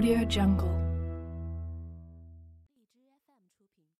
Audio Jungle.